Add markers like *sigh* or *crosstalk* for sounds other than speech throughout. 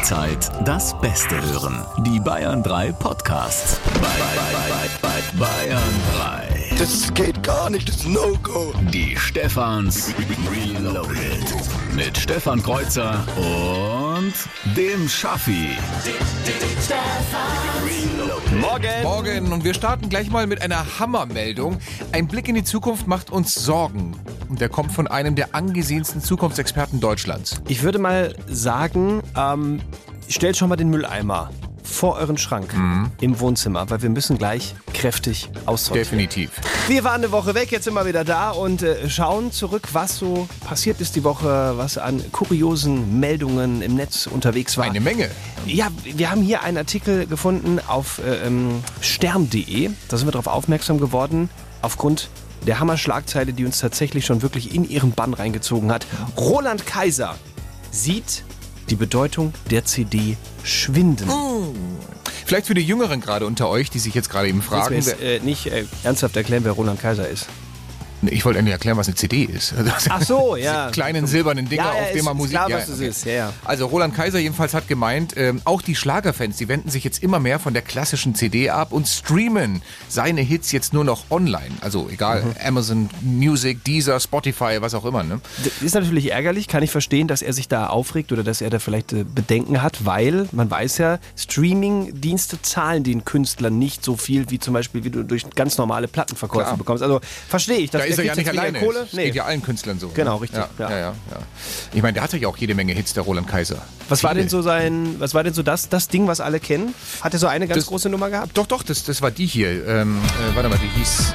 Jederzeit das Beste hören. Die Bayern 3 Podcasts. Bei, bei, bei, Bayern 3. Das geht gar nicht, das ist No-Go. Die Stefans Reloaded. Mit Stefan Kreuzer und dem Schaffi. Morgen. Morgen. Und wir starten gleich mal mit einer Hammermeldung. Ein Blick in die Zukunft macht uns Sorgen. Und der kommt von einem der angesehensten Zukunftsexperten Deutschlands. Ich würde mal sagen, ähm, stellt schon mal den Mülleimer vor euren Schrank im Wohnzimmer, weil wir müssen gleich kräftig aussortieren. Definitiv. Wir waren eine Woche weg, jetzt sind wir wieder da und äh, schauen zurück, was so passiert ist die Woche, was an kuriosen Meldungen im Netz unterwegs war. Eine Menge. Ja, wir haben hier einen Artikel gefunden auf äh, ähm, stern.de. Da sind wir darauf aufmerksam geworden, aufgrund der Hammerschlagzeile, die uns tatsächlich schon wirklich in ihren Bann reingezogen hat. Roland Kaiser sieht die Bedeutung der CD schwinden. Vielleicht für die Jüngeren gerade unter euch, die sich jetzt gerade eben fragen. jetzt, äh, nicht äh, ernsthaft erklären, wer Roland Kaiser ist. Ich wollte eigentlich erklären, was eine CD ist. *laughs* Also, Ach so, ja. Kleinen silbernen Dinger, Ja, ja, auf ist- man Musik... klar, was das ist. Ja, ja. Also Roland Kaiser jedenfalls hat gemeint, ähm, auch die Schlagerfans, die wenden sich jetzt immer mehr von der klassischen CD ab und streamen seine Hits jetzt nur noch online. Also egal, Mhm. Amazon Music, Deezer, Spotify, was auch immer. Ne? Das ist natürlich ärgerlich, kann ich verstehen, dass er sich da aufregt oder dass er da vielleicht äh, Bedenken hat, weil man weiß ja, Streaming-Dienste zahlen den Künstlern nicht so viel, wie zum Beispiel, wie du durch ganz normale Plattenverkäufe Klar. bekommst. Also verstehe ich. Da dass ist er ja nicht alleine. Kohle. Das geht ja allen Künstlern so. Genau, ne? richtig, Ja, ja. ja. Ja, ja, Ich meine, der hatte ja auch jede Menge Hits, der Roland Kaiser. Was war denn so sein, was war denn so das, das Ding, was alle kennen? Hat er so eine ganz Das- große Nummer gehabt? Doch, doch, das, das war die hier. Ähm, äh, warte mal, die hieß...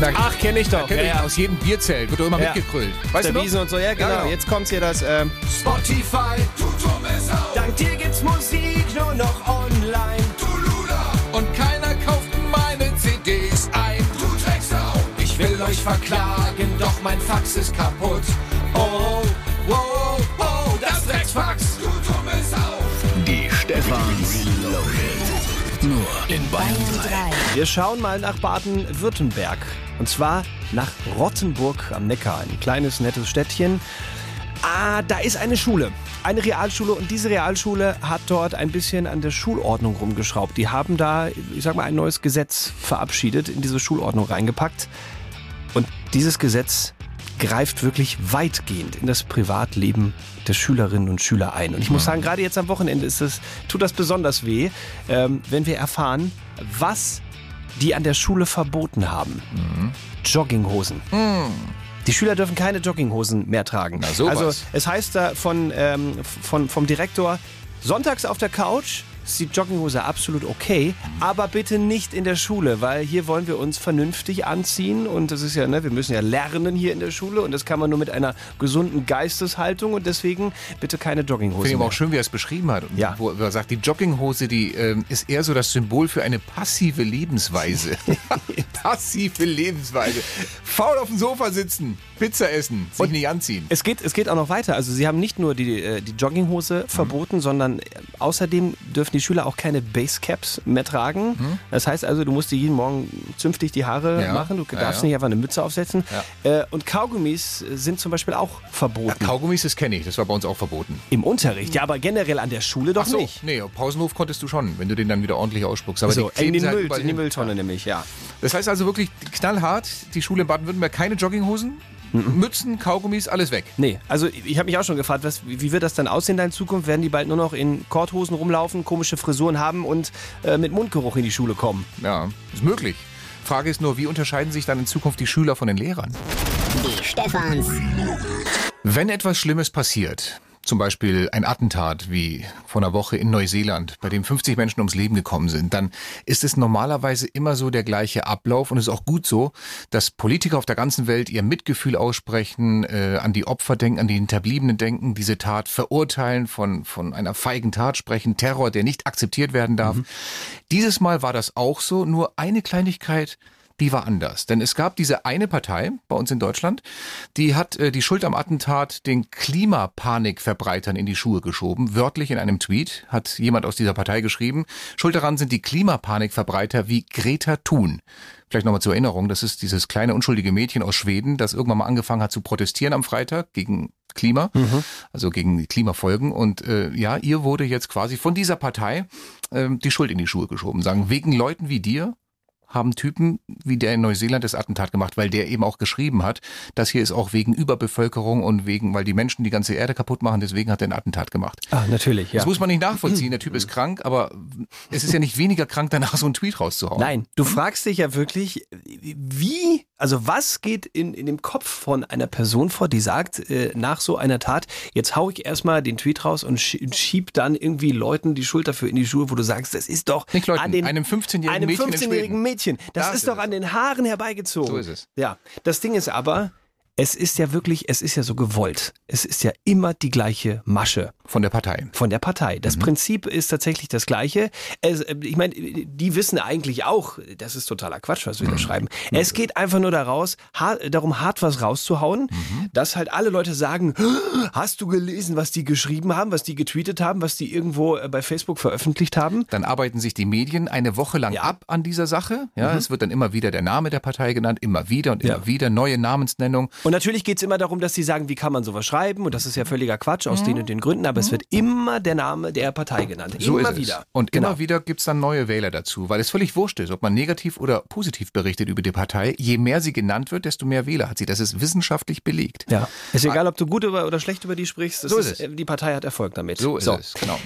Na, Ach, kenne ich doch. kennt ihr, Ja, ja. Aus jedem Bierzelt wird doch immer Ja. mitgekrölt. Weißt der du? Wiesen und so, ja genau. Ja, ja. Jetzt kommt hier das. Ähm, Spotify, Dank dir gibt's Musik nur noch online. Verklagen, doch mein Fax ist kaputt. Oh, oh, oh, das Drecksfax. Du dumme Sau. Die Stefans Reloaded. Nur in Bayern 3. Wir schauen mal nach Baden-Württemberg. Und zwar nach Rottenburg am Neckar. Ein kleines, nettes Städtchen. Ah, da ist eine Schule. Eine Realschule. Und diese Realschule hat dort ein bisschen an der Schulordnung rumgeschraubt. Die haben da, ich sag mal, ein neues Gesetz verabschiedet, in diese Schulordnung reingepackt. Dieses Gesetz greift wirklich weitgehend in das Privatleben der Schülerinnen und Schüler ein. Und ich muss sagen, gerade jetzt am Wochenende ist das, tut das besonders weh, ähm, wenn wir erfahren, was die an der Schule verboten haben. Jogginghosen. Die Schüler dürfen keine Jogginghosen mehr tragen. Also es heißt da von, ähm, von, vom Direktor, sonntags auf der Couch ist die Jogginghose absolut okay, aber bitte nicht in der Schule, weil hier wollen wir uns vernünftig anziehen und das ist ja, ne, wir müssen ja lernen hier in der Schule und das kann man nur mit einer gesunden Geisteshaltung und deswegen bitte keine Jogginghose Finde ich aber auch schön, wie er es beschrieben hat. Und Ja. Wo er sagt, die Jogginghose, die ähm, ist eher so das Symbol für eine passive Lebensweise. *laughs* *laughs* passive Lebensweise. Faul auf dem Sofa sitzen, Pizza essen, sich nicht anziehen. Es geht, es geht auch noch weiter. Also sie haben nicht nur die, äh, die Jogginghose verboten, sondern äh, außerdem dürfen die Schüler auch keine Basecaps mehr tragen. Das heißt also, du musst dir jeden Morgen zünftig die Haare Ja. machen. Du Ja, darfst ja. nicht einfach eine Mütze aufsetzen. Äh, Und Kaugummis sind zum Beispiel auch verboten. Kaugummis, das kenne ich, das war bei uns auch verboten. Im Unterricht, ja, aber generell an der Schule doch Ach so, nicht. nee, Pausenhof konntest du schon, wenn du den dann wieder ordentlich ausspuckst. Aber So, die kleben in, den halt Müll, in die. Mülltonne nämlich, ja. Das heißt also wirklich knallhart, die Schule in Baden-Württemberg keine Jogginghosen, Mützen, Kaugummis, alles weg. Nee, also ich habe mich auch schon gefragt, was, wie wird das dann aussehen da in Zukunft? Werden die bald nur noch in Korthosen rumlaufen, komische Frisuren haben und äh, mit Mundgeruch in die Schule kommen? Ja, ist möglich. Frage ist nur, wie unterscheiden sich dann in Zukunft die Schüler von den Lehrern? Die Stefans. Wenn etwas Schlimmes passiert, zum Beispiel ein Attentat wie vor einer Woche in Neuseeland, bei dem 50 Menschen ums Leben gekommen sind, dann ist es normalerweise immer so der gleiche Ablauf und es ist auch gut so, dass Politiker auf der ganzen Welt ihr Mitgefühl aussprechen, äh, an die Opfer denken, an die Hinterbliebenen denken, diese Tat verurteilen, von, von einer feigen Tat sprechen, Terror, der nicht akzeptiert werden darf. Dieses Mal war das auch so, nur eine Kleinigkeit die war anders. Denn es gab diese eine Partei bei uns in Deutschland, die hat äh, die Schuld am Attentat den Klimapanikverbreitern in die Schuhe geschoben. Wörtlich in einem Tweet hat jemand aus dieser Partei geschrieben, Schuld daran sind die Klimapanikverbreiter wie Greta Thun. Vielleicht nochmal zur Erinnerung, das ist dieses kleine unschuldige Mädchen aus Schweden, das irgendwann mal angefangen hat zu protestieren am Freitag gegen Klima, mhm. also gegen die Klimafolgen. Und äh, ja, ihr wurde jetzt quasi von dieser Partei äh, die Schuld in die Schuhe geschoben. Sagen, wegen Leuten wie dir haben Typen wie der in Neuseeland das Attentat gemacht, weil der eben auch geschrieben hat, das hier ist auch wegen Überbevölkerung und wegen, weil die Menschen die ganze Erde kaputt machen, deswegen hat er ein Attentat gemacht. Ah, natürlich, ja. Das muss man nicht nachvollziehen. Der Typ ist krank, aber es ist ja nicht weniger krank, danach so einen Tweet rauszuhauen. Nein, du fragst dich ja wirklich, wie, also was geht in, in dem Kopf von einer Person vor, die sagt, äh, nach so einer Tat, jetzt hau ich erstmal den Tweet raus und schieb dann irgendwie Leuten die Schuld dafür in die Schuhe, wo du sagst, das ist doch nicht Leuten, an den, einem 15-jährigen Mädchen, 15 Mädchen. Das, das ist doch an den Haaren herbeigezogen. So ist es. Ja, das Ding ist aber, es ist ja wirklich, es ist ja so gewollt. Es ist ja immer die gleiche Masche. Von der Partei. Von der Partei. Das mhm. Prinzip ist tatsächlich das gleiche. Es, äh, ich meine, die wissen eigentlich auch, das ist totaler Quatsch, was wir mhm. da schreiben. Es geht einfach nur daraus, darum, hart was rauszuhauen, mhm. dass halt alle Leute sagen, *gasps* hast du gelesen, was die geschrieben haben, was die getweetet haben, was die irgendwo äh, bei Facebook veröffentlicht haben? Dann arbeiten sich die Medien eine Woche lang ja. ab an dieser Sache. Ja, mhm. es wird dann immer wieder der Name der Partei genannt, immer wieder und immer ja. wieder neue Namensnennung. Und natürlich geht es immer darum, dass sie sagen, wie kann man sowas schreiben und das ist ja völliger Quatsch aus mhm. den und den Gründen, aber es wird immer der Name der Partei genannt. So immer ist wieder. Es. Und genau. immer wieder gibt es dann neue Wähler dazu, weil es völlig wurscht ist, ob man negativ oder positiv berichtet über die Partei. Je mehr sie genannt wird, desto mehr Wähler hat sie. Das ist wissenschaftlich belegt. Ja. Ist egal, ob du gut oder schlecht über die sprichst. so ist, ist es. Die Partei hat Erfolg damit. So ist so. es, genau.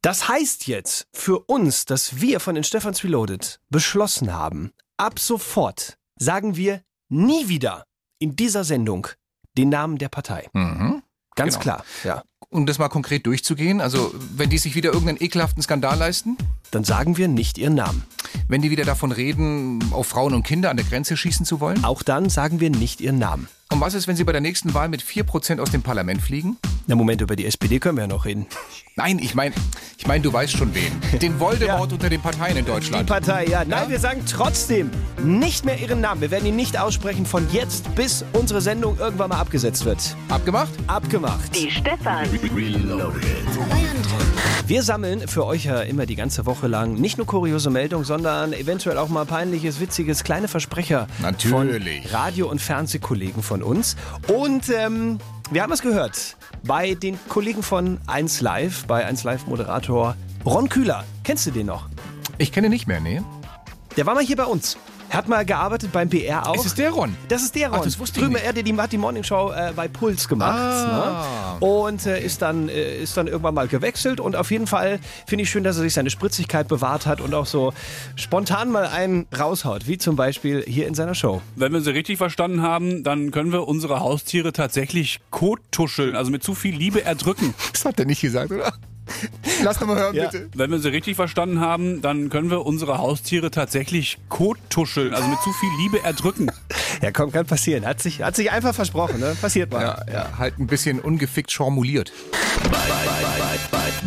Das heißt jetzt für uns, dass wir von den Stephans Reloaded beschlossen haben, ab sofort sagen wir nie wieder in dieser Sendung den Namen der Partei. Mhm. Ganz genau. klar, ja. Um das mal konkret durchzugehen, also wenn die sich wieder irgendeinen ekelhaften Skandal leisten? Dann sagen wir nicht ihren Namen. Wenn die wieder davon reden, auf Frauen und Kinder an der Grenze schießen zu wollen? Auch dann sagen wir nicht ihren Namen. Und was ist, wenn sie bei der nächsten Wahl mit 4% aus dem Parlament fliegen? Na Moment, über die SPD können wir ja noch reden. Nein, ich meine, ich mein, du weißt schon wen. Den *laughs* Voldemort ja. unter den Parteien in Deutschland. Die Partei, ja. Nein, ja? wir sagen trotzdem nicht mehr ihren Namen. Wir werden ihn nicht aussprechen von jetzt bis unsere Sendung irgendwann mal abgesetzt wird. Abgemacht? Abgemacht. Die Stefan. Reloaded. Wir sammeln für euch ja immer die ganze Woche lang nicht nur kuriose Meldungen, sondern eventuell auch mal peinliches, witziges, kleine Versprecher Natürlich. von Radio- und Fernsehkollegen von uns. Und ähm, wir haben es gehört bei den Kollegen von 1 Live, bei 1 Live Moderator Ron Kühler. Kennst du den noch? Ich kenne nicht mehr, nee. Der war mal hier bei uns. Hat mal gearbeitet beim BR auch. Ist es der Ron? Das ist der Ron. Ach, das wusste Drüben, ich nicht. Er die, hat die Morning Show äh, bei Puls gemacht. Ah. Ne? Und äh, ist, dann, äh, ist dann irgendwann mal gewechselt. Und auf jeden Fall finde ich schön, dass er sich seine Spritzigkeit bewahrt hat und auch so spontan mal einen raushaut. Wie zum Beispiel hier in seiner Show. Wenn wir sie richtig verstanden haben, dann können wir unsere Haustiere tatsächlich kottuscheln, also mit zu viel Liebe erdrücken. *laughs* Das hat er nicht gesagt, oder? Lass doch mal hören, ja. bitte. Wenn wir sie richtig verstanden haben, dann können wir unsere Haustiere tatsächlich kottuscheln, also mit zu viel Liebe erdrücken. *laughs* Ja, komm, kann passieren. Hat sich, hat sich einfach versprochen, ne? Passiert mal. Ja, ja, halt ein bisschen ungefickt formuliert.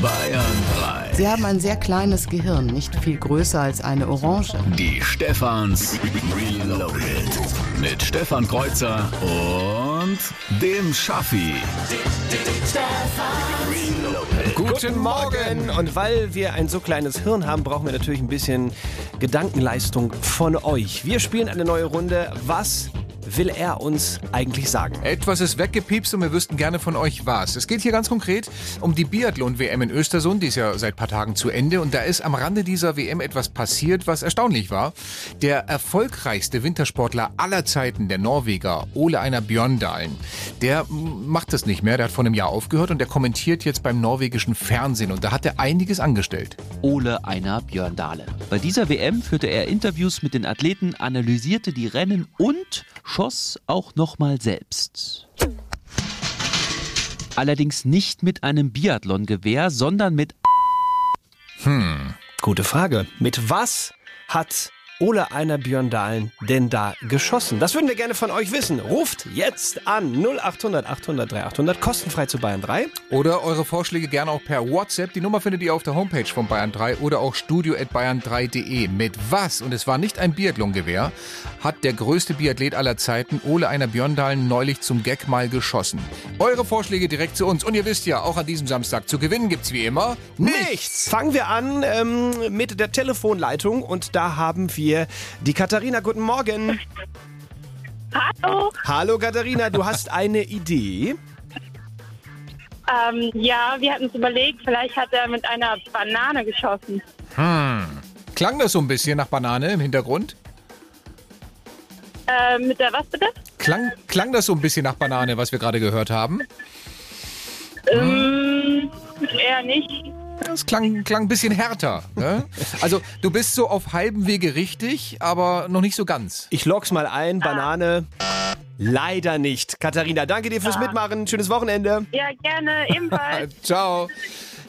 Bayern 3. Sie haben ein sehr kleines Gehirn, nicht viel größer als eine Orange. Die Stefans Reloaded. Mit Stefan Kreuzer und dem Schaffi. Guten Morgen! Und weil wir ein so kleines Hirn haben, brauchen wir natürlich ein bisschen Gedankenleistung von euch. Wir spielen eine neue Runde. Was will er uns eigentlich sagen? Etwas ist weggepiepst und wir wüssten gerne von euch was. Es geht hier ganz konkret um die Biathlon-WM in Östersund. Die ist ja seit paar Tagen zu Ende. Und da ist am Rande dieser WM etwas passiert, was erstaunlich war. Der erfolgreichste Wintersportler aller Zeiten, der Norweger Ole Einar Björndalen, der macht das nicht mehr. Der hat vor einem Jahr aufgehört und der kommentiert jetzt beim norwegischen Fernsehen. Und da hat er einiges angestellt. Ole Einar Björndale. Bei dieser WM führte er Interviews mit den Athleten, analysierte die Rennen und schoss auch nochmal selbst. Allerdings nicht mit einem Biathlon-Gewehr, sondern mit. Hm, gute Frage. Mit was hat Ole Einer Björn Dahlen denn da geschossen? Das würden wir gerne von euch wissen. Ruft jetzt an 0800 800 3800, kostenfrei zu Bayern 3. Oder eure Vorschläge gerne auch per WhatsApp. Die Nummer findet ihr auf der Homepage von Bayern 3 oder auch studio.bayern3.de. Mit was, und es war nicht ein Biathlongewehr, hat der größte Biathlet aller Zeiten, Ole Einer Björndalen, neulich zum Gag mal geschossen. Eure Vorschläge direkt zu uns. Und ihr wisst ja, auch an diesem Samstag zu gewinnen gibt's wie immer nichts. Fangen wir an ähm, mit der Telefonleitung und da haben wir die Katharina. Guten Morgen. Hallo. Hallo Katharina, du hast eine Idee. Ähm, ja, wir hatten uns überlegt, vielleicht hat er mit einer Banane geschossen. Klang das so ein bisschen nach Banane im Hintergrund? Äh, mit der was bitte? Klang, klang das so ein bisschen nach Banane, was wir gerade gehört haben? Ähm, eher nicht. Das klang, klang ein bisschen härter. Ne? *laughs* Also du bist so auf halbem Wege richtig, aber noch nicht so ganz. Ich log's mal ein, Banane. Leider nicht. Katharina, danke dir fürs Mitmachen. Schönes Wochenende. Ja, gerne, ebenfalls. *laughs* Ciao.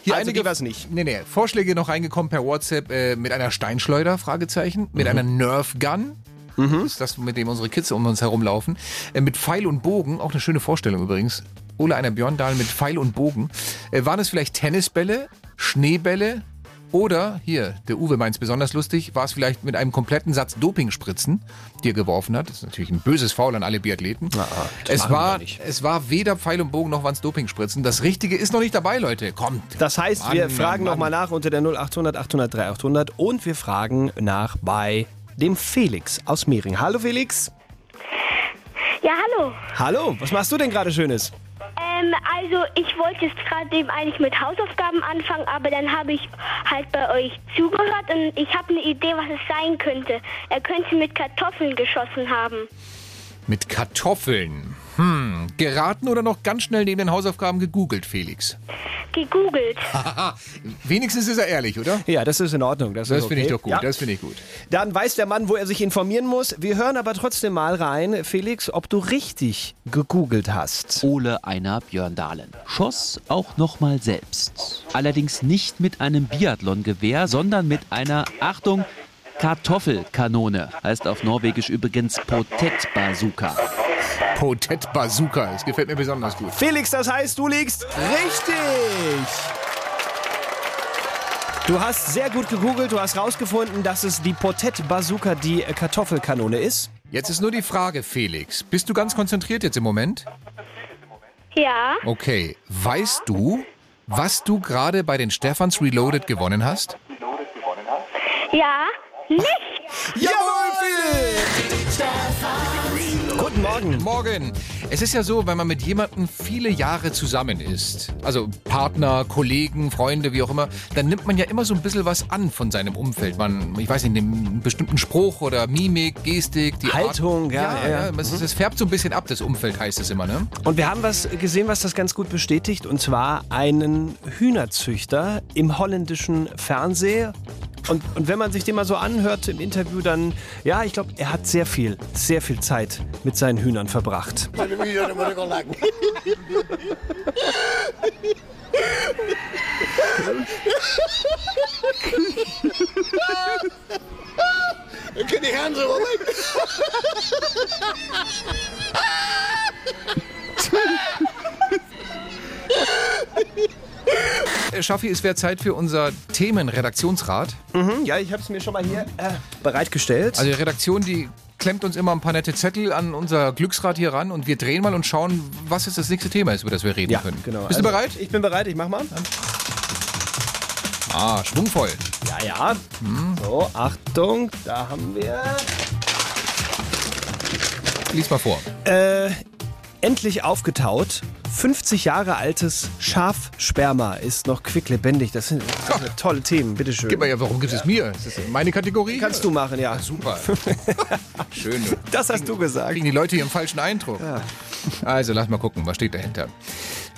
Hier Also, einige die war's nicht. Nee, nee, Vorschläge noch reingekommen per WhatsApp äh, mit einer Steinschleuder, Fragezeichen, mit Mhm. einer Nerf Gun. Das ist das, mit dem unsere Kids um uns herumlaufen. Äh, mit Pfeil und Bogen, auch eine schöne Vorstellung übrigens. Ole einer Björndal mit Pfeil und Bogen. Äh, waren es vielleicht Tennisbälle, Schneebälle oder, hier, der Uwe meint es besonders lustig, war es vielleicht mit einem kompletten Satz Dopingspritzen, die er geworfen hat. Das ist natürlich ein böses Foul an alle Biathleten. das es, wir war, es war weder Pfeil und Bogen noch waren es Dopingspritzen. Das Richtige ist noch nicht dabei, Leute. Kommt. Das heißt, wir Mann, fragen Mann. nochmal nach unter der 0800 800 3800 und wir fragen nach bei dem Felix aus Mehring. Hallo Felix. Ja, hallo. Hallo, was machst du denn gerade Schönes? Ähm, also ich wollte jetzt gerade eben eigentlich mit Hausaufgaben anfangen, aber dann habe ich halt bei euch zugehört und ich habe eine Idee, was es sein könnte. Er könnte mit Kartoffeln geschossen haben. Mit Kartoffeln. Hm, geraten oder noch ganz schnell neben den Hausaufgaben gegoogelt, Felix? Gegoogelt. Haha, wenigstens ist er ehrlich, oder? Ja, das ist in Ordnung. Das, Das ist finde ich okay. doch gut, Ja. das finde ich gut. Dann weiß der Mann, wo er sich informieren muss. Wir hören aber trotzdem mal rein, Felix, ob du richtig gegoogelt hast. Ole Einer Björn Dahlen schoss auch nochmal selbst. Allerdings nicht mit einem Biathlongewehr, sondern mit einer, Achtung, Kartoffelkanone. Heißt auf Norwegisch übrigens. Potet Bazooka, das gefällt mir besonders gut. Felix, das heißt, du liegst richtig. Du hast sehr gut gegoogelt, du hast rausgefunden, dass es die Potet Bazooka, die Kartoffelkanone ist. Jetzt ist nur die Frage, Felix. Bist du ganz konzentriert jetzt im Moment? Ja, Okay. Weißt du, was du gerade bei den Stephans Reloaded gewonnen hast? ja, nicht. Jawohl, Felix! Guten Morgen. Morgen. Es ist ja so, wenn man mit jemandem viele Jahre zusammen ist, also Partner, Kollegen, Freunde, wie auch immer, dann nimmt man ja immer so ein bisschen was an von seinem Umfeld. Man, ich weiß nicht, einen bestimmten Spruch oder Mimik, Gestik, die Haltung, Art. ja, ja, ja. ja. Es, es färbt so ein bisschen ab, das Umfeld heißt es immer, ne? Und wir haben was gesehen, was das ganz gut bestätigt, und zwar einen Hühnerzüchter im holländischen Fernsehen. Und, und wenn man sich den mal so anhört im Interview, dann, ja, ich glaube, er hat sehr viel, sehr viel Zeit mit seinen Hühnern verbracht. Can die Hand so weg? Äh, Schaffi, es wäre Zeit für unser Themenredaktionsrat. Mhm, ja, ich habe es mir schon mal hier äh, bereitgestellt. Also die Redaktion, die klemmt uns immer ein paar nette Zettel an unser Glücksrad hier ran und wir drehen mal und schauen, was jetzt das nächste Thema ist, über das wir reden ja, können. genau. Bist du Also, bereit? Ich bin bereit, ich mach mal. Ah, schwungvoll. Ja, ja. So, Achtung, da haben wir. Lies mal vor. Äh, endlich aufgetaut. 50 Jahre altes Schafsperma ist noch quicklebendig. Das sind, das sind tolle Themen, bitteschön. Gib mal ja, warum gibt es mir? Ist das meine Kategorie? Kannst du machen, ja. Super. *laughs* Schön. Das hast du gesagt. Kriegen die Leute hier einen falschen Eindruck. Also, lass mal gucken, was steht dahinter.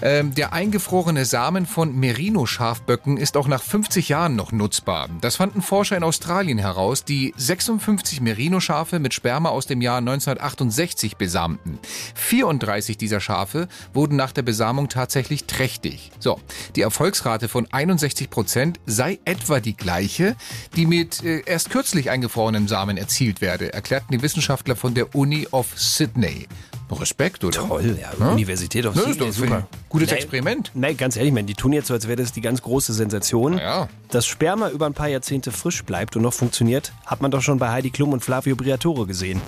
Ähm, der eingefrorene Samen von Merino-Schafböcken ist auch nach 50 Jahren noch nutzbar. Das fanden Forscher in Australien heraus, die 56 Merino-Schafe mit Sperma aus dem Jahr 1968 besamten. 34 dieser Schafe wurden nach der Besamung tatsächlich trächtig. So, die Erfolgsrate von 61 Prozent sei etwa die gleiche, die mit äh, erst kürzlich eingefrorenem Samen erzielt werde, erklärten die Wissenschaftler von der Uni of Sydney. Respekt, oder? Toll, ja. Ja? Universität of Ne, ist doch super. Gutes Nee, Experiment. Nee, ganz ehrlich, man, die tun jetzt so, als wäre das die ganz große Sensation. Ja. Dass Sperma über ein paar Jahrzehnte frisch bleibt und noch funktioniert, hat man doch schon bei Heidi Klum und Flavio Briatore gesehen.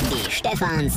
Die Stefans.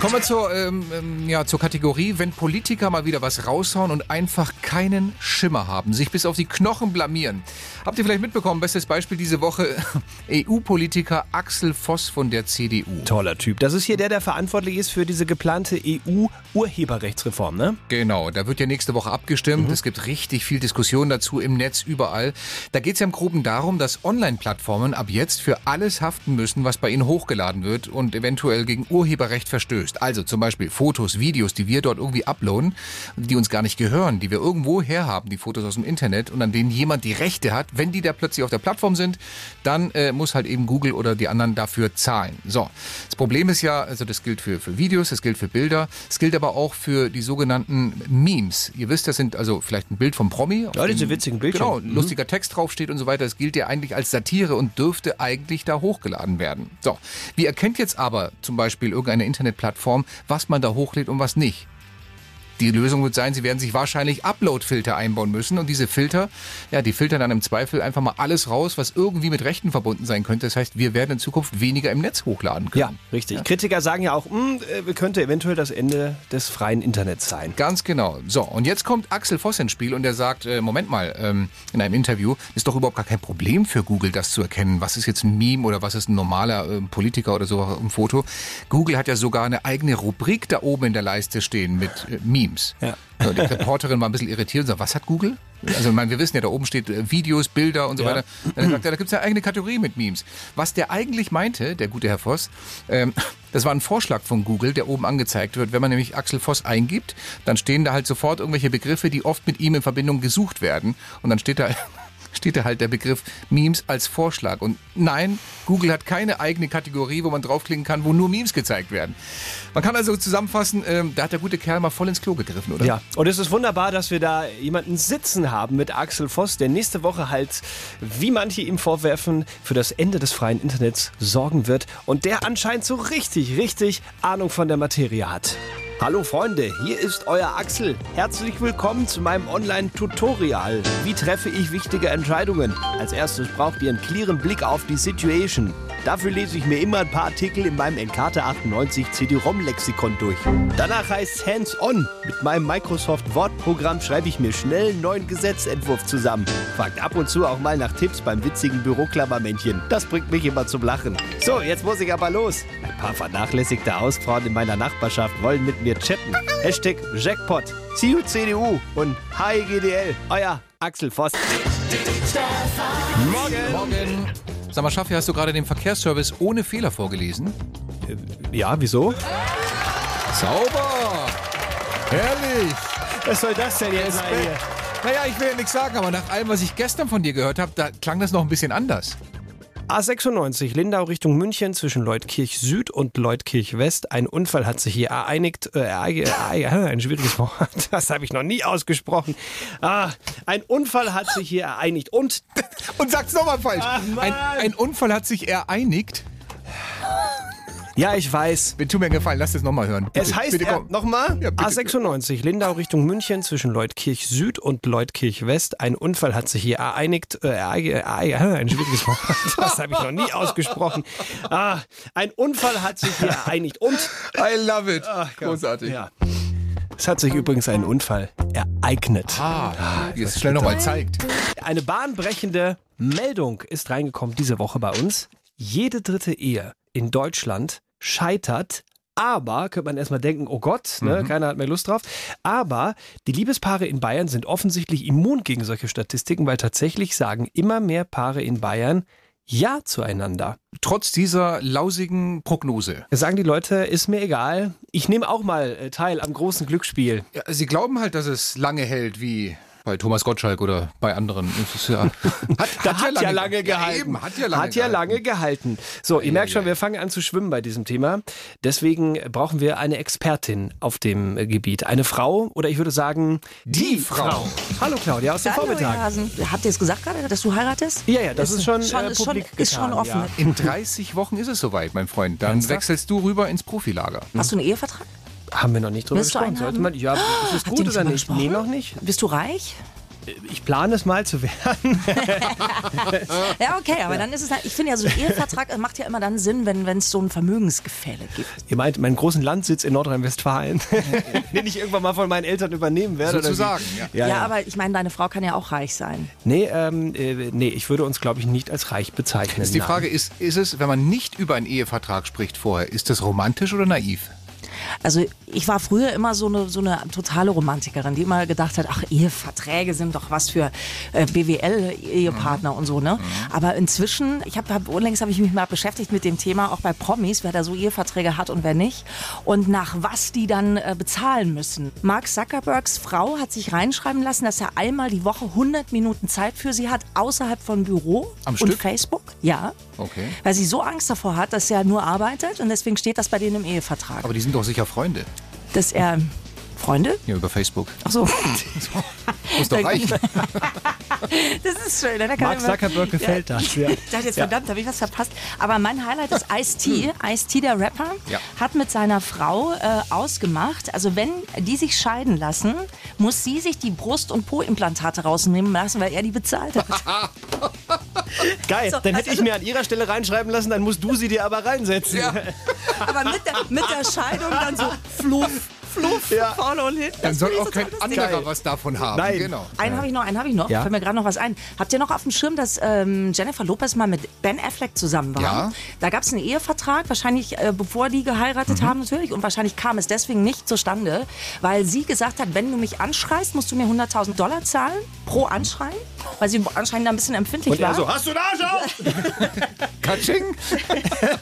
Kommen wir zur, ähm, ähm, ja, zur Kategorie, wenn Politiker mal wieder was raushauen und einfach keinen Schimmer haben, sich bis auf die Knochen blamieren. Habt ihr vielleicht mitbekommen, bestes Beispiel diese Woche, *laughs* EU-Politiker Axel Voss von der CDU. Toller Typ. Das ist hier der, der verantwortlich ist für diese geplante EU-Urheberrechtsreform, ne? Genau, da wird ja nächste Woche abgestimmt. Es gibt richtig viel Diskussion dazu im Netz überall. Da geht es ja im Groben darum, dass Online-Plattformen ab jetzt für alles haften müssen, was bei ihnen hochgeladen wird und eventuell gegen Urheberrecht verstößt. Also zum Beispiel Fotos, Videos, die wir dort irgendwie uploaden, die uns gar nicht gehören, die wir irgendwo herhaben, die Fotos aus dem Internet und an denen jemand die Rechte hat. Wenn die da plötzlich auf der Plattform sind, dann äh, muss halt eben Google oder die anderen dafür zahlen. So, das Problem ist ja, also das gilt für, für Videos, das gilt für Bilder, es gilt aber auch für die sogenannten Memes. Ihr wisst, das sind also vielleicht ein Bild vom Promi. Ja, diese witzigen Bildchen. Genau, Mhm. lustiger Text draufsteht und so weiter. Das gilt ja eigentlich als Satire und dürfte eigentlich da hochgeladen werden. So, wie erkennt jetzt aber zum Beispiel irgendeine Internetplattform, was man da hochlädt und was nicht? Die Lösung wird sein, sie werden sich wahrscheinlich Upload-Filter einbauen müssen und diese Filter, ja, die filtern dann im Zweifel einfach mal alles raus, was irgendwie mit Rechten verbunden sein könnte. Das heißt, wir werden in Zukunft weniger im Netz hochladen können. Ja, richtig. Kritiker sagen ja auch, hm, äh, könnte eventuell das Ende des freien Internets sein. Ganz genau. So, und jetzt kommt Axel Voss ins Spiel und er sagt, äh, Moment mal, ähm, in einem Interview, ist doch überhaupt gar kein Problem für Google, das zu erkennen. Was ist jetzt ein Meme oder was ist ein normaler äh, Politiker oder so ein Foto? Google hat ja sogar eine eigene Rubrik da oben in der Leiste stehen mit äh, Memes. Ja. So, die Reporterin war ein bisschen irritiert und sagt, was hat Google? Also meine, wir wissen ja, da oben steht äh, Videos, Bilder und so Ja. weiter. Dann sagt er, da gibt es eine eigene Kategorie mit Memes. Was der eigentlich meinte, der gute Herr Voss, ähm, das war ein Vorschlag von Google, der oben angezeigt wird. Wenn man nämlich Axel Voss eingibt, dann stehen da halt sofort irgendwelche Begriffe, die oft mit ihm in Verbindung gesucht werden. Und dann steht da steht da halt der Begriff Memes als Vorschlag. Und nein, Google hat keine eigene Kategorie, wo man draufklicken kann, wo nur Memes gezeigt werden. Man kann also zusammenfassen, ähm, da hat der gute Kerl mal voll ins Klo gegriffen, oder? Ja, und es ist wunderbar, dass wir da jemanden sitzen haben mit Axel Voss, der nächste Woche halt, wie manche ihm vorwerfen, für das Ende des freien Internets sorgen wird und der anscheinend so richtig, richtig Ahnung von der Materie hat. Hallo Freunde, hier ist euer Axel. Herzlich willkommen zu meinem Online-Tutorial. Wie treffe ich wichtige Entscheidungen? Als erstes braucht ihr einen clearen Blick auf die Situation. Dafür lese ich mir immer ein paar Artikel in meinem Encarta 98 CD-ROM-Lexikon durch. Danach heißt es Hands-on. Mit meinem Microsoft Word-Programm schreibe ich mir schnell einen neuen Gesetzentwurf zusammen. Fragt ab und zu auch mal nach Tipps beim witzigen Büroklammermännchen. Das bringt mich immer zum Lachen. So, jetzt muss ich aber los. Ein paar vernachlässigte Hausfrauen in meiner Nachbarschaft wollen mit mir chatten. Hashtag Jackpot, CU CDU und HIGDL. Euer Axel Voss. Morgen. Morgen. Sag mal, Schaffi, hast du gerade den Verkehrsservice ohne Fehler vorgelesen? Ja, wieso? Sauber! Herrlich! Was soll das denn jetzt sein hier? Naja, ich will ja nichts sagen, aber nach allem, was ich gestern von dir gehört habe, da klang das noch ein bisschen anders. A96 Lindau Richtung München zwischen Leutkirch Süd und Leutkirch West. Ein Unfall hat sich hier ereignet. Äh, ereig- *laughs* ein schwieriges Wort. *laughs* Das habe ich noch nie ausgesprochen. Ah, ein Unfall hat sich hier ereignet. Und Und sag's nochmal falsch. Ach, ein, ein Unfall hat sich ereinigt. Ja, ich weiß. Bitte tu mir einen Gefallen, lass das nochmal hören. Es Bitte, heißt bitte, er, komm. nochmal Ja, bitte. A96 Lindau Richtung München zwischen Leutkirch Süd und Leutkirch West. Ein Unfall hat sich hier ereignet. Äh, ereig- ereig- ein schwieriges Wort. *laughs* Das habe ich noch nie ausgesprochen. Ah, ein Unfall hat sich hier ereignet. Und I love it. Ach. Großartig. Ja. Es hat sich übrigens ein Unfall ereignet. Ah, wie es schnell nochmal zeigt. Eine bahnbrechende Meldung ist reingekommen diese Woche bei uns. Jede dritte Ehe in Deutschland scheitert. Aber, könnte man erstmal denken, oh Gott, ne, keiner hat mehr Lust drauf. Aber die Liebespaare in Bayern sind offensichtlich immun gegen solche Statistiken, weil tatsächlich sagen immer mehr Paare in Bayern Ja zueinander. trotz dieser lausigen Prognose. Sagen die Leute, ist mir egal. Ich nehme auch mal äh, teil am großen Glücksspiel. Ja, sie glauben halt, dass es lange hält, wie bei Thomas Gottschalk oder bei anderen. Das ist ja, *laughs* hat, Da hat, ja lange, gehalten. eben, hat ja lange hat ja lange gehalten. So, ihr merkt schon, wir fangen an zu schwimmen bei diesem Thema. Deswegen brauchen wir eine Expertin auf dem Gebiet. Eine Frau oder ich würde sagen, die, Frau. Hallo Claudia aus dem Hallo, Vormittag. Habt ihr es gesagt gerade, dass du heiratest? Ja, ja, das ist schon, schon, äh, ist schon, ist schon offen. ja. In 30 Wochen ist es soweit, mein Freund. Dann Ernsthaft? wechselst du rüber ins Profilager. Hast du einen Ehevertrag? Haben wir noch nicht drüber Willst du gesprochen. einen Sollte haben? man, ja, ist es gut oder nicht? Nee, noch nicht. Bist du reich? Ich plane es mal zu werden. *laughs* Ja, okay, aber dann ist es halt, ich finde ja, so ein Ehevertrag macht ja immer dann Sinn, wenn wenn es so ein Vermögensgefälle gibt. Ihr meint meinen großen Landsitz in Nordrhein-Westfalen, *laughs* den ich irgendwann mal von meinen Eltern übernehmen werde? Sozusagen, ja. Ja, Ja, ja. aber ich meine, deine Frau kann ja auch reich sein. Nee, ähm, äh, nee, ich würde uns, glaube ich, nicht als reich bezeichnen. Ist die. Frage, ist, ist es, wenn man nicht über einen Ehevertrag spricht vorher, ist das romantisch oder naiv? Also ich war früher immer so eine, so eine totale Romantikerin, die immer gedacht hat, ach, Eheverträge sind doch was für äh, BWL-Ehepartner und so, ne? Aber inzwischen, ich habe hab, unlängst habe ich mich mal beschäftigt mit dem Thema, auch bei Promis, wer da so Eheverträge hat und wer nicht. Und nach was die dann äh, bezahlen müssen. Mark Zuckerbergs Frau hat sich reinschreiben lassen, dass er einmal die Woche 100 Minuten Zeit für sie hat, außerhalb von Büro Am und Stück? Facebook. Ja. Okay. Weil sie so Angst davor hat, dass er nur arbeitet und deswegen steht das bei denen im Ehevertrag. Aber die sind doch sicher Freunde. dass er Freunde? Ja, über Facebook. Ach so. *laughs* Muss doch reichen. *laughs* Das ist schön. Da kann Mark Zuckerberg gefällt das. Ja. Ich *laughs* dachte jetzt, verdammt, habe ich was verpasst. Aber mein Highlight ist Ice-T. Ice-T, der Rapper, Ja. hat mit seiner Frau äh, ausgemacht, also wenn die sich scheiden lassen, muss sie sich die Brust- und Po-Implantate rausnehmen lassen, weil er die bezahlt hat. Geil, So, dann hätte ich also- mir an ihrer Stelle reinschreiben lassen, dann musst du sie dir aber reinsetzen. Aber mit der, mit der Scheidung dann so fluff, fluff, Ja. vorne und hinten. Dann soll auch kein anderer Geil. was davon haben. Nein. Genau. Einen habe ich noch, einen habe ich noch. Ja. Fällt mir gerade noch was ein. Habt ihr noch auf dem Schirm, dass ähm, Jennifer Lopez mal mit Ben Affleck zusammen war? Ja. Da gab es einen Ehevertrag, wahrscheinlich äh, bevor die geheiratet haben natürlich. Und wahrscheinlich kam es deswegen nicht zustande, weil sie gesagt hat, wenn du mich anschreist, musst du mir 100.000 Dollar zahlen pro Anschreien. Weil sie anscheinend da ein bisschen empfindlich Und war. so, hast du Arsch auf? *laughs* Katsching.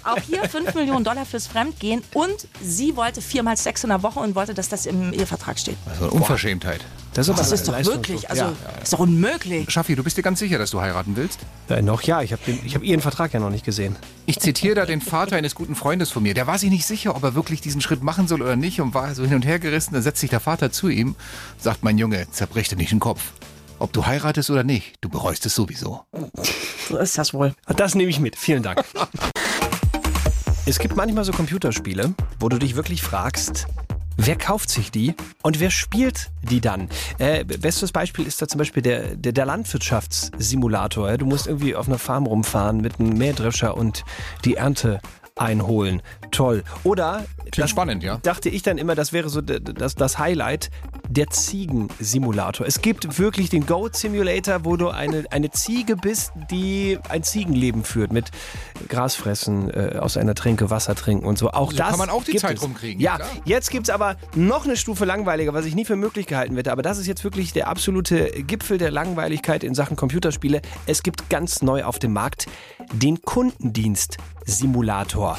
Auch hier 5 Millionen Dollar fürs Fremdgehen. Und sie wollte viermal Sex in der Woche und wollte, dass das im Ehevertrag steht. Also eine Unverschämtheit. Das ist, Das ist doch wirklich, also ist doch unmöglich. Schaffi, du bist dir ganz sicher, dass du heiraten willst? Äh, noch ja, ich habe hab ihren Vertrag ja noch nicht gesehen. Ich zitiere da den Vater eines guten Freundes von mir. Der war sich nicht sicher, ob er wirklich diesen Schritt machen soll oder nicht und war so hin und her gerissen. Da setzt sich der Vater zu ihm, sagt, mein Junge, zerbrich dir nicht den Kopf. Ob du heiratest oder nicht, du bereust es sowieso. So ist das wohl. Das nehme ich mit. Vielen Dank. *laughs* es gibt manchmal so Computerspiele, wo du dich wirklich fragst, wer kauft sich die und wer spielt die dann? Äh, bestes Beispiel ist da zum Beispiel der, der, der Landwirtschaftssimulator. Du musst irgendwie auf einer Farm rumfahren mit einem Mähdrescher und die Ernte einholen. Toll. Oder Klingt spannend, ja. dachte ich dann immer, das wäre so das, das Highlight, der Ziegensimulator. Es gibt wirklich den Goat Simulator, wo du eine, eine Ziege bist, die ein Ziegenleben führt mit Gras fressen, äh, aus einer Tränke Wasser trinken und so. Auch So das kann man auch die Zeit es. rumkriegen, Ja, klar. jetzt gibt es aber noch eine Stufe langweiliger, was ich nie für möglich gehalten hätte. Aber das ist jetzt wirklich der absolute Gipfel der Langweiligkeit in Sachen Computerspiele. Es gibt ganz neu auf dem Markt den Kundendienst-Simulator.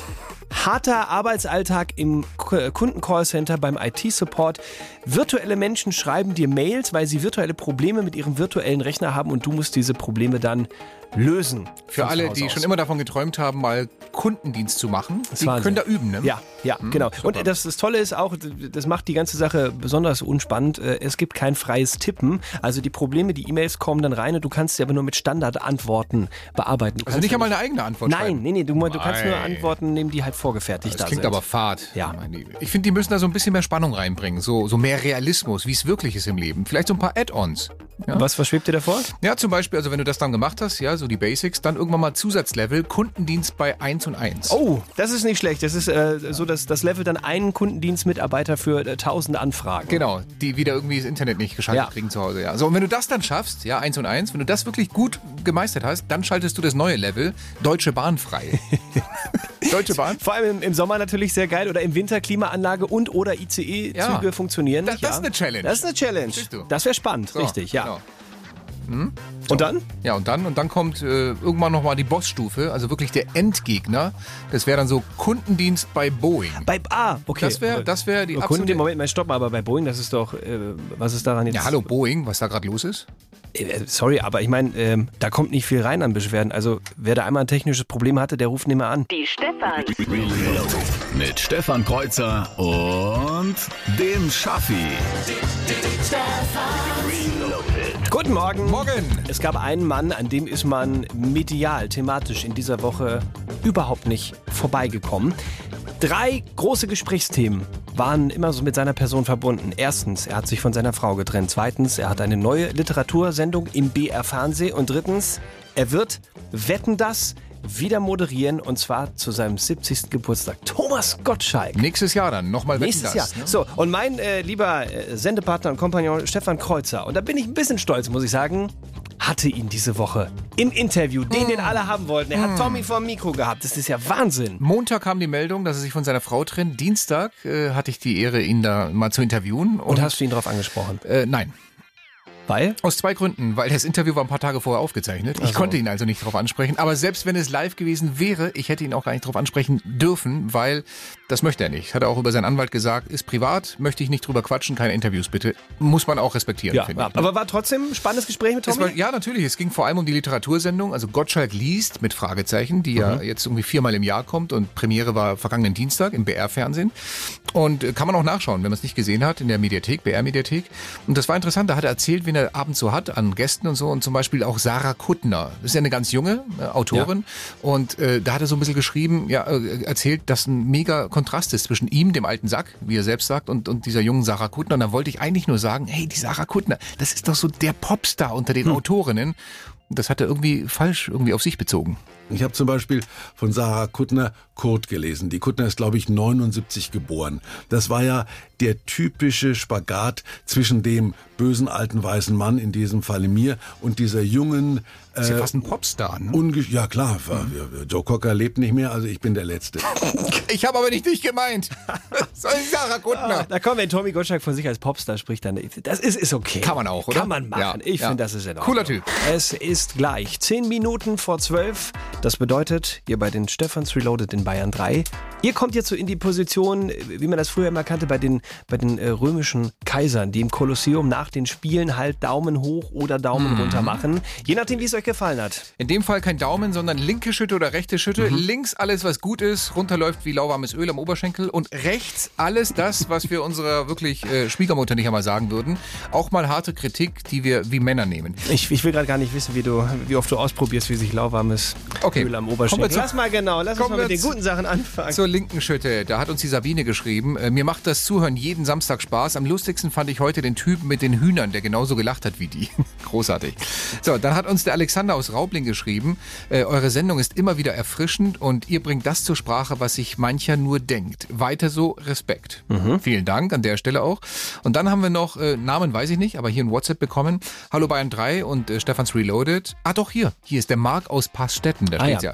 Harter Arbeitsalltag im K- Kundencallcenter beim IT-Support. Virtuelle Menschen schreiben dir Mails, weil sie virtuelle Probleme mit ihrem virtuellen Rechner haben und du musst diese Probleme dann lösen. Für alle, die aus. schon immer davon geträumt haben, mal Kundendienst zu machen, die Wahnsinn. können da üben, ne? Ja, ja, genau. Und das, das Tolle ist auch, das macht die ganze Sache besonders unspannend. Äh, Es gibt kein freies Tippen. Also die Probleme, die E-Mails kommen dann rein und du kannst sie aber nur mit Standardantworten bearbeiten. Du Also nicht einmal eine eigene Antwort Nein, schreiben. nee, nee, du, du kannst nur. Antworten nehmen, die halt vorgefertigt Das da klingt sind. aber fad. Ja. Ich finde, die müssen da so ein bisschen mehr Spannung reinbringen. So, so mehr Realismus, wie es wirklich ist im Leben. Vielleicht so ein paar Add-ons. Ja? Was, was schwebt dir davor? Ja, zum Beispiel, also wenn du das dann gemacht hast, ja, so die Basics, dann irgendwann mal Zusatzlevel, Kundendienst bei 1 und 1. Oh, das ist nicht schlecht. Das ist äh, so, dass das Level dann einen Kundendienstmitarbeiter für äh, tausende Anfragen. Genau, die wieder irgendwie das Internet nicht geschaltet Ja. kriegen zu Hause. Ja. So, und wenn du das dann schaffst, ja, 1 und 1, wenn du das wirklich gut gemeistert hast, dann schaltest du das neue Level, Deutsche Bahn frei. *laughs* Deutsche *laughs* Bahn? Vor allem im, im Sommer natürlich sehr geil oder im Winter Klimaanlage und oder ICE-Züge Ja. funktionieren Das- nicht. das ja. ist eine Challenge. Das ist eine Challenge. Das wäre spannend, So, richtig, ja. genau. Hm? Und dann? Ja, und dann, und dann kommt äh, irgendwann nochmal die Bossstufe, also wirklich der Endgegner. Das wäre dann so Kundendienst bei Boeing. Bei, ah, okay. Das wäre das wär die Kunden, absolute... Moment mal, stopp mal, aber bei Boeing, das ist doch, äh, was ist daran jetzt? Ja, hallo Boeing, was da gerade los ist? Äh, Sorry, aber ich meine, ähm, da kommt nicht viel rein an Beschwerden. Also wer da einmal ein technisches Problem hatte, der ruft nicht mehr an. Die Stefan. Mit Stefan Kreuzer und dem Schaffi. Guten Morgen. Morgen. Es gab einen Mann, an dem ist man medial, thematisch in dieser Woche überhaupt nicht vorbeigekommen. Drei große Gesprächsthemen waren immer so mit seiner Person verbunden. Erstens, er hat sich von seiner Frau getrennt. Zweitens, er hat eine neue Literatursendung im BR Fernsehen. Und drittens, er wird Wetten das wieder moderieren und zwar zu seinem 70. Geburtstag. Thomas Gottschalk. Nächstes Jahr dann, nochmal Wetten, Nächstes Jahr. das, ne? So, und mein äh, lieber äh, Sendepartner und Kompagnon Stefan Kreuzer, und da bin ich ein bisschen stolz, muss ich sagen, hatte ihn diese Woche im Interview, den, den alle haben wollten. Er hat Tommy vom Mikro gehabt. Das ist ja Wahnsinn. Montag kam die Meldung, dass er sich von seiner Frau trennt. Dienstag äh, hatte ich die Ehre, ihn da mal zu interviewen. Und hast du ihn darauf angesprochen? Äh, nein. Weil? Aus zwei Gründen. Weil das Interview war ein paar Tage vorher aufgezeichnet. Ich so. konnte ihn also nicht darauf ansprechen. Aber selbst wenn es live gewesen wäre, ich hätte ihn auch gar nicht darauf ansprechen dürfen, weil das möchte er nicht. Hat er auch über seinen Anwalt gesagt, ist privat, möchte ich nicht drüber quatschen, keine Interviews bitte. Muss man auch respektieren, Ja, finde ich. aber war trotzdem ein spannendes Gespräch mit Tommy? war, ja, natürlich. Es ging vor allem um die Literatursendung. Also Gottschalk liest mit Fragezeichen, die Mhm. ja jetzt irgendwie viermal im Jahr kommt und Premiere war vergangenen Dienstag im BR-Fernsehen. Und äh, kann man auch nachschauen, wenn man es nicht gesehen hat, in der Mediathek, BR-Mediathek. Und das war interessant. Da hat er erzählt, wen er abends so hat an Gästen und so. Und zum Beispiel auch Sarah Kuttner. Das ist ja eine ganz junge äh, Autorin. Und äh, da hat er so ein bisschen geschrieben, ja, äh, erzählt, dass ein mega Kontrast ist zwischen ihm, dem alten Sack, wie er selbst sagt, und, und dieser jungen Sarah Kuttner. Und da wollte ich eigentlich nur sagen, hey, die Sarah Kuttner, das ist doch so der Popstar unter den Autorinnen. Und das hat er irgendwie falsch irgendwie auf sich bezogen. Ich habe zum Beispiel von Sarah Kuttner Kurt gelesen. Die Kuttner ist, glaube ich, 79 geboren. Das war ja der typische Spagat zwischen dem bösen alten weißen Mann, in diesem Falle mir, und dieser jungen... Ist ja äh, fast ein Popstar, ne? unge ja klar, wir- wir- Joe Cocker lebt nicht mehr, also ich bin der Letzte. *laughs* Ich habe aber nicht dich gemeint. *laughs* Sarah Kuttner? Da kommt, wenn Tommy Gottschalk von sich als Popstar spricht, dann das ist, ist okay. Kann man auch, oder? Kann man machen. Ja, ich ja. finde, das ist in Ordnung. Cooler Typ. Es ist gleich. Zehn Minuten vor zwölf. Das bedeutet, ihr bei den Stephans Reloaded in Bayern 3. Ihr kommt jetzt so in die Position, wie man das früher immer kannte, bei den, bei den äh, römischen Kaisern, die im Kolosseum nach den Spielen halt Daumen hoch oder Daumen Mhm. runter machen. Je nachdem, wie es euch gefallen hat. In dem Fall kein Daumen, sondern linke Schütte oder rechte Schütte. Links alles, was gut ist, runterläuft wie lauwarmes Öl am Oberschenkel. Und rechts alles das, was wir unserer wirklich äh, Schwiegermutter nicht einmal sagen würden. Auch mal harte Kritik, die wir wie Männer nehmen. Ich, ich will gerade gar nicht wissen, wie, du, wie oft du ausprobierst, wie sich lauwarmes Okay. Öl am Kommen Oberschenkel. Lass mal genau, lass uns Kommen mal wir mit den guten Sachen anfangen. Zur linken Schütte, da hat uns die Sabine geschrieben. Äh, mir macht das Zuhören jeden Samstag Spaß. Am lustigsten fand ich heute den Typen mit den Hühnern, der genauso gelacht hat wie die. *laughs* Großartig. So, dann hat uns der Alexander aus Raubling geschrieben. Äh, eure Sendung ist immer wieder erfrischend und ihr bringt das zur Sprache, was sich mancher nur denkt. Weiter so, Respekt. Vielen Dank an der Stelle auch. Und dann haben wir noch, äh, Namen weiß ich nicht, aber hier ein WhatsApp bekommen. Hallo Bayern 3 und äh, Stefans Reloaded. Ah doch, hier. Hier ist der Marc aus Passstetten, da Ah, steht's ja.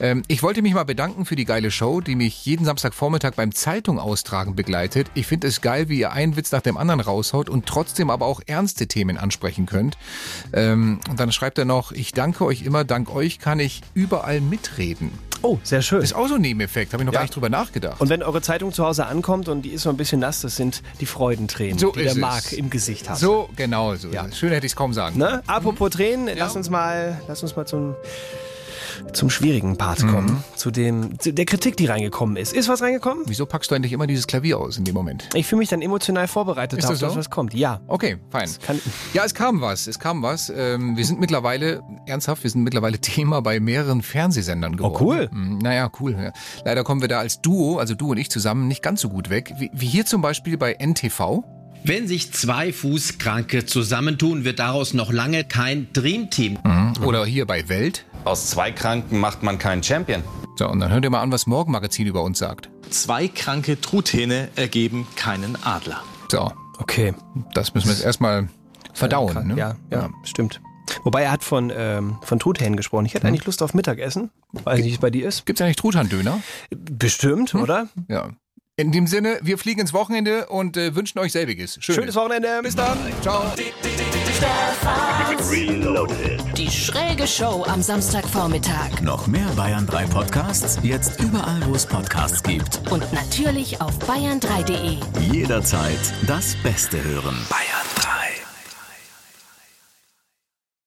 ja. Ähm, ich wollte mich mal bedanken für die geile Show, die mich jeden Samstagvormittag beim Zeitung austragen begleitet. Ich finde es geil, wie ihr einen Witz nach dem anderen raushaut und trotzdem aber auch ernste Themen ansprechen könnt. Ähm, und dann schreibt er noch, ich danke euch immer, dank euch kann ich überall mitreden. Oh, sehr schön. Ist auch so ein Nebeneffekt, habe ich noch Ja. gar nicht drüber nachgedacht. Und wenn eure Zeitung zu Hause ankommt und die ist so ein bisschen nass, das sind die Freudentränen, So die der. Marc im Gesicht hat. so, genau so. Ja. Schön hätte ich es kaum sagen. Ne? Apropos Tränen, lass uns mal, lass uns mal zum, zum schwierigen Part kommen. Zu, dem, zu der Kritik, die reingekommen ist. Ist was reingekommen? Wieso packst du eigentlich immer dieses Klavier aus in dem Moment? Ich fühle mich dann emotional vorbereitet Ist auf das so? was kommt. Ja. Okay, fein. Kann, Ja, es kam was, es kam was. Ähm, wir sind mittlerweile, ernsthaft, wir sind mittlerweile *laughs* Thema bei mehreren Fernsehsendern geworden. Oh, cool. Mm, Naja, cool. Ja. Leider kommen wir da als Duo, also du und ich zusammen, nicht ganz so gut weg. Wie, wie hier zum Beispiel bei NTV. Wenn sich zwei Fußkranke zusammentun, wird daraus noch lange kein Dreamteam. Oder hier bei Welt. Aus zwei Kranken macht man keinen Champion. So, und dann hört ihr mal an, was Morgenmagazin über uns sagt. Zwei kranke Truthähne ergeben keinen Adler. So, okay. das müssen wir jetzt erstmal verdauen. Ne? Ja, ja, stimmt. Wobei er hat von, ähm, von Truthähnen gesprochen. Ich hätte eigentlich Lust auf Mittagessen. Weiß nicht, wie es bei dir ist. Gibt's eigentlich Truthahndöner? Bestimmt, oder? Ja. In dem Sinne, wir fliegen ins Wochenende und äh, wünschen euch selbiges. Schönes, Schönes Wochenende. Bis dann. Ciao. Die schräge Show am Samstagvormittag. Noch mehr Bayern 3 Podcasts jetzt überall, wo es Podcasts gibt. Und natürlich auf bayern3.de. Jederzeit das Beste hören. Bayern